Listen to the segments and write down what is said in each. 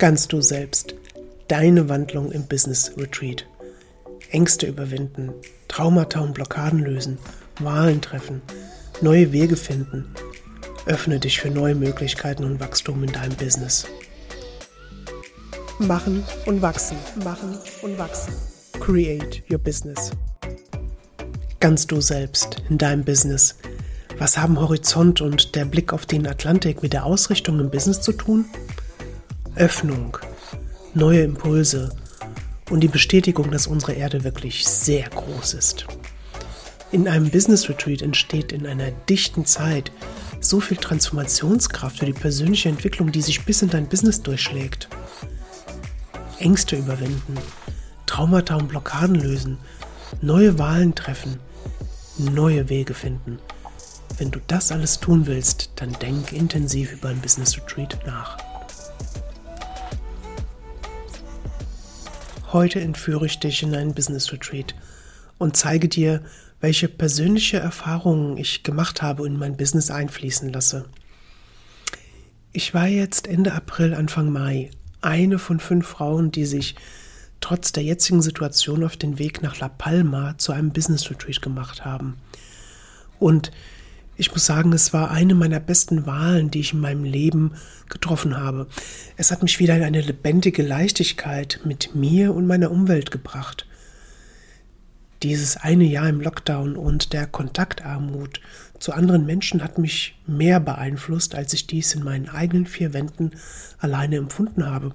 Ganz du selbst. Deine Wandlung im Business Retreat. Ängste überwinden, Traumata und Blockaden lösen, Wahlen treffen, neue Wege finden. Öffne dich für neue Möglichkeiten und Wachstum in deinem Business. Machen und wachsen, machen und wachsen. Create your business. Ganz du selbst in deinem Business. Was haben Horizont und der Blick auf den Atlantik mit der Ausrichtung im Business zu tun? Öffnung, neue Impulse und die Bestätigung, dass unsere Erde wirklich sehr groß ist. In einem Business Retreat entsteht in einer dichten Zeit so viel Transformationskraft für die persönliche Entwicklung, die sich bis in dein Business durchschlägt. Ängste überwinden, Traumata und Blockaden lösen, neue Wahlen treffen, neue Wege finden. Wenn du das alles tun willst, dann denk intensiv über ein Business Retreat nach. Heute entführe ich dich in einen Business Retreat und zeige dir, welche persönliche Erfahrungen ich gemacht habe und in mein Business einfließen lasse. Ich war jetzt Ende April, Anfang Mai eine von fünf Frauen, die sich trotz der jetzigen Situation auf den Weg nach La Palma zu einem Business Retreat gemacht haben. Und ich muss sagen, es war eine meiner besten Wahlen, die ich in meinem Leben getroffen habe. Es hat mich wieder in eine lebendige Leichtigkeit mit mir und meiner Umwelt gebracht. Dieses eine Jahr im Lockdown und der Kontaktarmut zu anderen Menschen hat mich mehr beeinflusst, als ich dies in meinen eigenen vier Wänden alleine empfunden habe.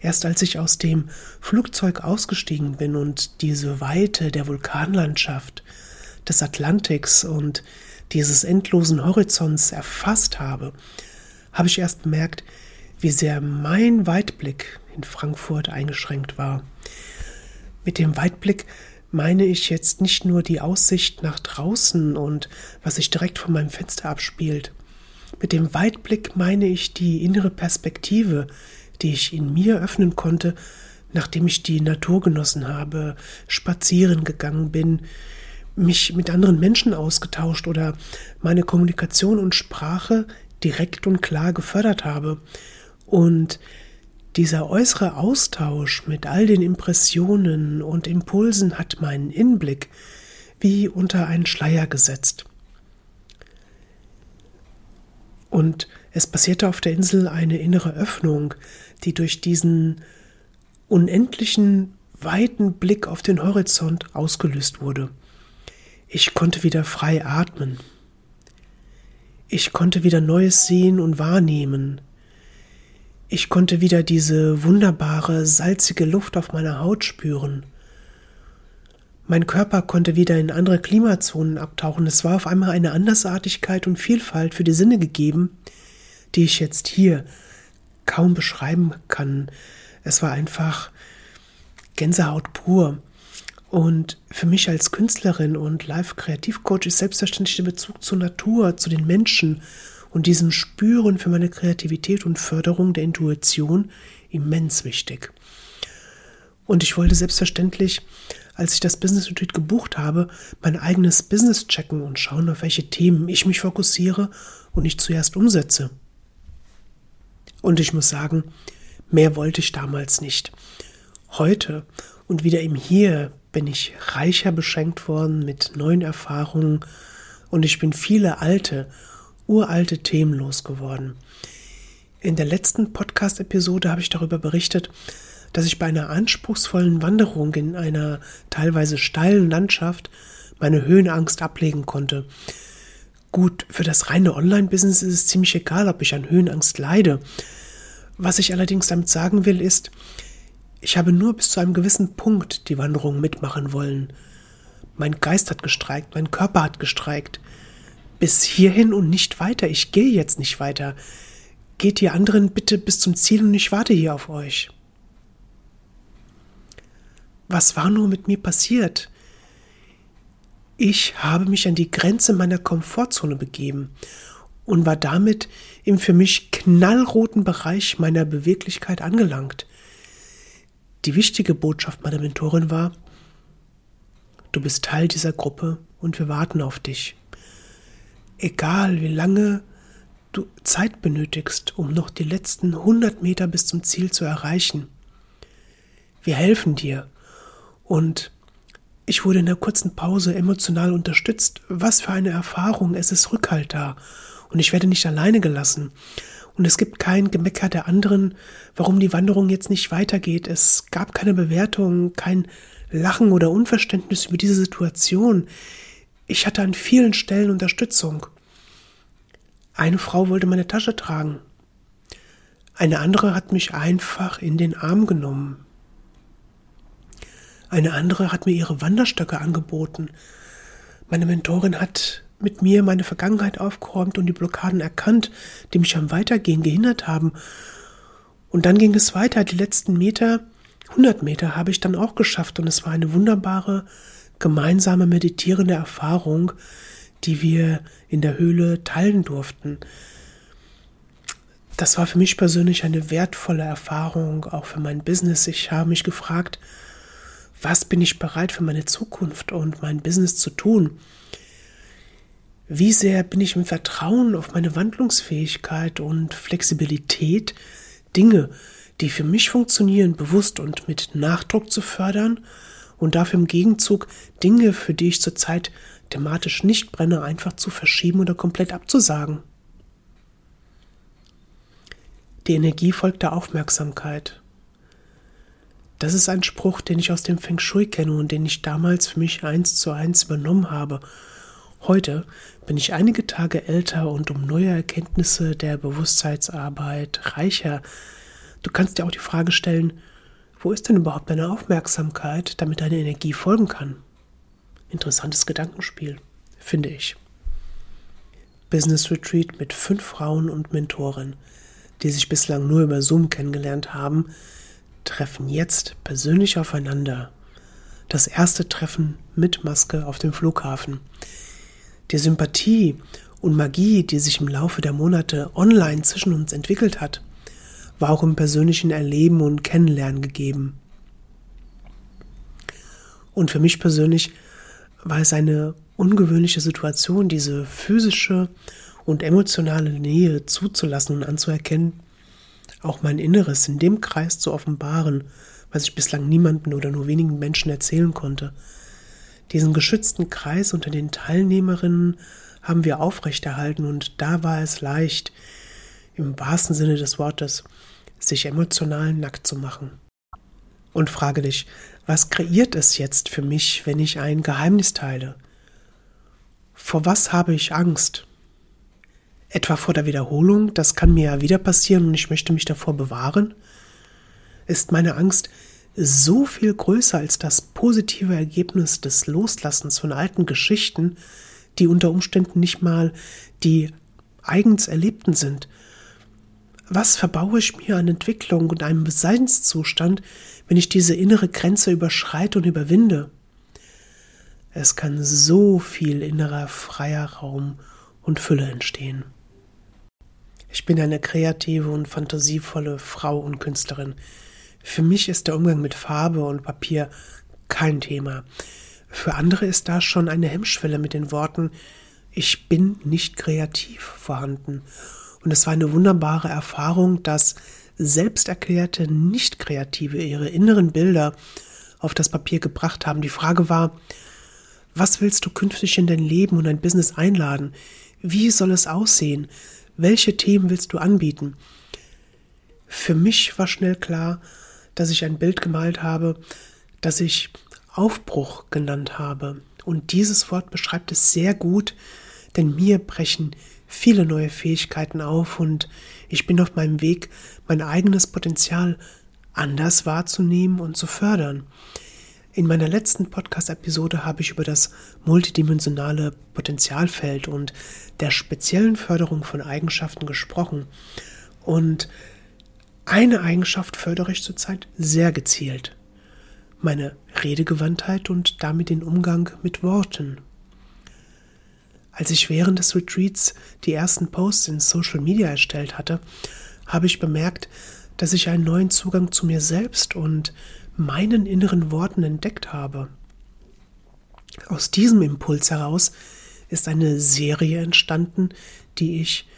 Erst als ich aus dem Flugzeug ausgestiegen bin und diese Weite der Vulkanlandschaft, des Atlantiks und dieses endlosen Horizonts erfasst habe, habe ich erst bemerkt, wie sehr mein Weitblick in Frankfurt eingeschränkt war. Mit dem Weitblick meine ich jetzt nicht nur die Aussicht nach draußen und was sich direkt vor meinem Fenster abspielt. Mit dem Weitblick meine ich die innere Perspektive, die ich in mir öffnen konnte, nachdem ich die Natur genossen habe, spazieren gegangen bin, mich mit anderen Menschen ausgetauscht oder meine Kommunikation und Sprache direkt und klar gefördert habe. Und dieser äußere Austausch mit all den Impressionen und Impulsen hat meinen Innenblick wie unter einen Schleier gesetzt. Und es passierte auf der Insel eine innere Öffnung, die durch diesen unendlichen weiten Blick auf den Horizont ausgelöst wurde. Ich konnte wieder frei atmen. Ich konnte wieder Neues sehen und wahrnehmen. Ich konnte wieder diese wunderbare, salzige Luft auf meiner Haut spüren. Mein Körper konnte wieder in andere Klimazonen abtauchen. Es war auf einmal eine Andersartigkeit und Vielfalt für die Sinne gegeben, die ich jetzt hier kaum beschreiben kann. Es war einfach Gänsehaut pur. Und für mich als Künstlerin und Live-Kreativcoach ist selbstverständlich der Bezug zur Natur, zu den Menschen und diesem Spüren für meine Kreativität und Förderung der Intuition immens wichtig. Und ich wollte selbstverständlich, als ich das Business Retreat gebucht habe, mein eigenes Business checken und schauen, auf welche Themen ich mich fokussiere und ich zuerst umsetze. Und ich muss sagen, mehr wollte ich damals nicht. Heute und wieder im Hier bin ich reicher beschenkt worden mit neuen Erfahrungen und ich bin viele alte, uralte Themen losgeworden. In der letzten Podcast-Episode habe ich darüber berichtet, dass ich bei einer anspruchsvollen Wanderung in einer teilweise steilen Landschaft meine Höhenangst ablegen konnte. Gut, für das reine Online-Business ist es ziemlich egal, ob ich an Höhenangst leide. Was ich allerdings damit sagen will, ist, ich habe nur bis zu einem gewissen Punkt die Wanderung mitmachen wollen. Mein Geist hat gestreikt, mein Körper hat gestreikt. Bis hierhin und nicht weiter. Ich gehe jetzt nicht weiter. Geht ihr anderen bitte bis zum Ziel und ich warte hier auf euch. Was war nur mit mir passiert? Ich habe mich an die Grenze meiner Komfortzone begeben und war damit im für mich knallroten Bereich meiner Beweglichkeit angelangt. Die wichtige Botschaft meiner Mentorin war, du bist Teil dieser Gruppe und wir warten auf dich. Egal wie lange du Zeit benötigst, um noch die letzten 100 Meter bis zum Ziel zu erreichen. Wir helfen dir. Und ich wurde in der kurzen Pause emotional unterstützt. Was für eine Erfahrung, es ist Rückhalt da. Und ich werde nicht alleine gelassen. Und es gibt kein Gemecker der anderen, warum die Wanderung jetzt nicht weitergeht. Es gab keine Bewertung, kein Lachen oder Unverständnis über diese Situation. Ich hatte an vielen Stellen Unterstützung. Eine Frau wollte meine Tasche tragen. Eine andere hat mich einfach in den Arm genommen. Eine andere hat mir ihre Wanderstöcke angeboten. Meine Mentorin hat mit mir meine Vergangenheit aufgeräumt und die Blockaden erkannt, die mich am Weitergehen gehindert haben. Und dann ging es weiter. Die letzten Meter, 100 Meter, habe ich dann auch geschafft und es war eine wunderbare gemeinsame meditierende Erfahrung, die wir in der Höhle teilen durften. Das war für mich persönlich eine wertvolle Erfahrung, auch für mein Business. Ich habe mich gefragt, was bin ich bereit für meine Zukunft und mein Business zu tun? Wie sehr bin ich im Vertrauen auf meine Wandlungsfähigkeit und Flexibilität, Dinge, die für mich funktionieren, bewusst und mit Nachdruck zu fördern und dafür im Gegenzug Dinge, für die ich zurzeit thematisch nicht brenne, einfach zu verschieben oder komplett abzusagen. Die Energie folgt der Aufmerksamkeit. Das ist ein Spruch, den ich aus dem Feng Shui kenne und den ich damals für mich eins zu eins übernommen habe. Heute bin ich einige Tage älter und um neue Erkenntnisse der Bewusstseinsarbeit reicher. Du kannst dir auch die Frage stellen, wo ist denn überhaupt deine Aufmerksamkeit, damit deine Energie folgen kann? Interessantes Gedankenspiel, finde ich. Business Retreat mit fünf Frauen und Mentoren, die sich bislang nur über Zoom kennengelernt haben, treffen jetzt persönlich aufeinander. Das erste Treffen mit Maske auf dem Flughafen. Die Sympathie und Magie, die sich im Laufe der Monate online zwischen uns entwickelt hat, war auch im persönlichen Erleben und Kennenlernen gegeben. Und für mich persönlich war es eine ungewöhnliche Situation, diese physische und emotionale Nähe zuzulassen und anzuerkennen, auch mein Inneres in dem Kreis zu offenbaren, was ich bislang niemanden oder nur wenigen Menschen erzählen konnte. Diesen geschützten Kreis unter den Teilnehmerinnen haben wir aufrechterhalten und da war es leicht, im wahrsten Sinne des Wortes, sich emotional nackt zu machen. Und frage dich, was kreiert es jetzt für mich, wenn ich ein Geheimnis teile? Vor was habe ich Angst? Etwa vor der Wiederholung, das kann mir ja wieder passieren und ich möchte mich davor bewahren? Ist meine Angst so viel größer als das positive Ergebnis des Loslassens von alten Geschichten, die unter Umständen nicht mal die eigens Erlebten sind, was verbaue ich mir an Entwicklung und einem Seinszustand, wenn ich diese innere Grenze überschreite und überwinde? Es kann so viel innerer freier Raum und Fülle entstehen. Ich bin eine kreative und fantasievolle Frau und Künstlerin. Für mich ist der Umgang mit Farbe und Papier kein Thema. Für andere ist da schon eine Hemmschwelle mit den Worten Ich bin nicht kreativ vorhanden und es war eine wunderbare Erfahrung, dass selbsterklärte Nicht-Kreative ihre inneren Bilder auf das Papier gebracht haben. Die Frage war, was willst du künftig in dein Leben und dein Business einladen? Wie soll es aussehen? Welche Themen willst du anbieten? Für mich war schnell klar, dass ich ein Bild gemalt habe, das ich Aufbruch genannt habe. Und dieses Wort beschreibt es sehr gut, denn mir brechen viele neue Fähigkeiten auf und ich bin auf meinem Weg, mein eigenes Potenzial anders wahrzunehmen und zu fördern. In meiner letzten Podcast-Episode habe ich über das multidimensionale Potenzialfeld und der speziellen Förderung von Eigenschaften gesprochen. Und eine Eigenschaft fördere ich zurzeit sehr gezielt. Meine Redegewandtheit und damit den Umgang mit Worten. Als ich während des Retreats die ersten Posts in Social Media erstellt hatte, habe ich bemerkt, dass ich einen neuen Zugang zu mir selbst und meinen inneren Worten entdeckt habe. Aus diesem Impuls heraus ist eine Serie entstanden, die ich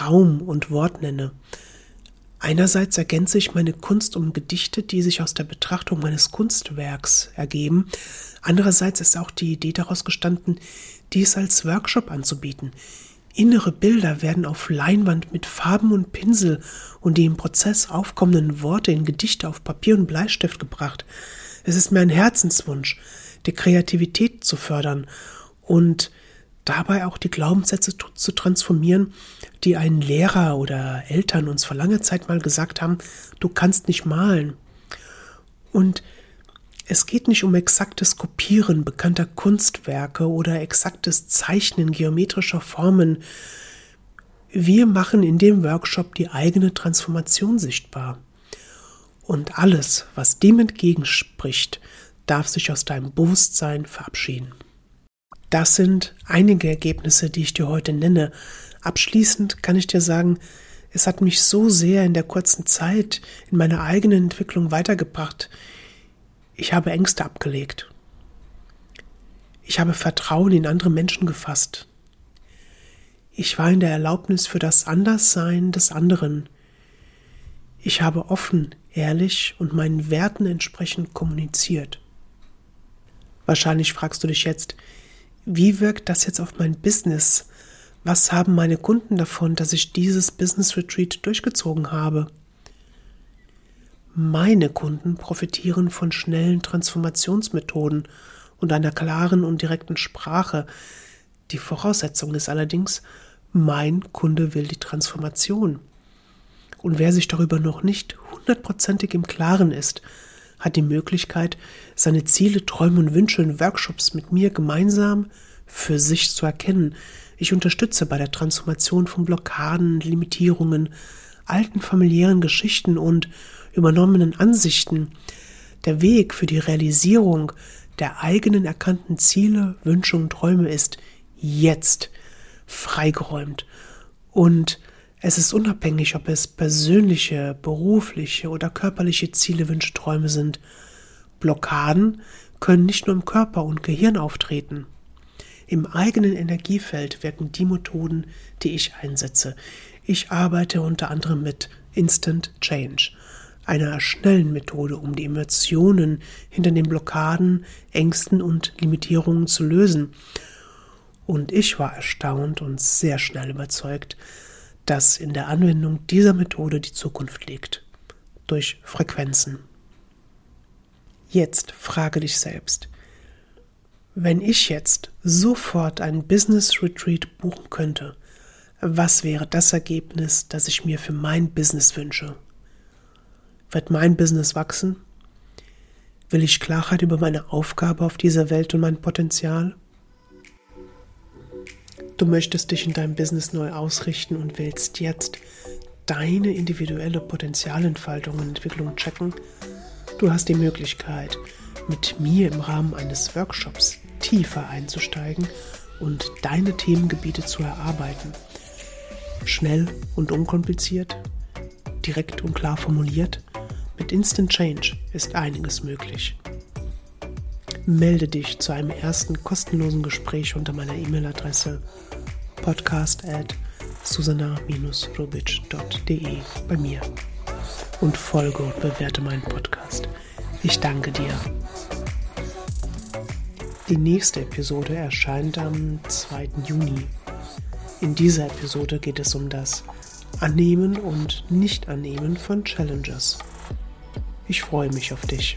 Raum und Wort nenne. Einerseits ergänze ich meine Kunst um Gedichte, die sich aus der Betrachtung meines Kunstwerks ergeben. Andererseits ist auch die Idee daraus gestanden, dies als Workshop anzubieten. Innere Bilder werden auf Leinwand mit Farben und Pinsel und die im Prozess aufkommenden Worte in Gedichte auf Papier und Bleistift gebracht. Es ist mir ein Herzenswunsch, die Kreativität zu fördern und dabei auch die Glaubenssätze zu transformieren, die ein Lehrer oder Eltern uns vor langer Zeit mal gesagt haben, du kannst nicht malen. Und es geht nicht um exaktes Kopieren bekannter Kunstwerke oder exaktes Zeichnen geometrischer Formen. Wir machen in dem Workshop die eigene Transformation sichtbar. Und alles, was dem entgegenspricht, darf sich aus deinem Bewusstsein verabschieden. Das sind einige Ergebnisse, die ich dir heute nenne. Abschließend kann ich dir sagen, es hat mich so sehr in der kurzen Zeit in meiner eigenen Entwicklung weitergebracht. Ich habe Ängste abgelegt. Ich habe Vertrauen in andere Menschen gefasst. Ich war in der Erlaubnis für das Anderssein des anderen. Ich habe offen, ehrlich und meinen Werten entsprechend kommuniziert. Wahrscheinlich fragst du dich jetzt, wie wirkt das jetzt auf mein Business? Was haben meine Kunden davon, dass ich dieses Business Retreat durchgezogen habe? Meine Kunden profitieren von schnellen Transformationsmethoden und einer klaren und direkten Sprache. Die Voraussetzung ist allerdings, mein Kunde will die Transformation. Und wer sich darüber noch nicht hundertprozentig im Klaren ist, hat die Möglichkeit, seine Ziele, Träume und Wünsche in Workshops mit mir gemeinsam für sich zu erkennen. Ich unterstütze bei der Transformation von Blockaden, Limitierungen, alten familiären Geschichten und übernommenen Ansichten. Der Weg für die Realisierung der eigenen erkannten Ziele, Wünsche und Träume ist jetzt freigeräumt. Und es ist unabhängig, ob es persönliche, berufliche oder körperliche Ziele, Wünsche, Träume sind. Blockaden können nicht nur im Körper und Gehirn auftreten. Im eigenen Energiefeld wirken die Methoden, die ich einsetze. Ich arbeite unter anderem mit Instant Change, einer schnellen Methode, um die Emotionen hinter den Blockaden, Ängsten und Limitierungen zu lösen. Und ich war erstaunt und sehr schnell überzeugt, dass in der Anwendung dieser Methode die Zukunft liegt. Durch Frequenzen. Jetzt frage dich selbst, wenn ich jetzt sofort ein Business Retreat buchen könnte, was wäre das Ergebnis, das ich mir für mein Business wünsche? Wird mein Business wachsen? Will ich Klarheit über meine Aufgabe auf dieser Welt und mein Potenzial? Du möchtest dich in deinem Business neu ausrichten und willst jetzt deine individuelle Potenzialentfaltung und Entwicklung checken? Du hast die Möglichkeit, mit mir im Rahmen eines Workshops tiefer einzusteigen und deine Themengebiete zu erarbeiten. Schnell und unkompliziert, direkt und klar formuliert, mit Instant Change ist einiges möglich. Melde dich zu einem ersten kostenlosen Gespräch unter meiner E-Mail-Adresse podcast at susanna-rubitsch.de bei mir und folge und bewerte meinen Podcast. Ich danke dir. Die nächste Episode erscheint am 2. Juni. In dieser Episode geht es um das Annehmen und Nicht-Annehmen von Challenges. Ich freue mich auf dich.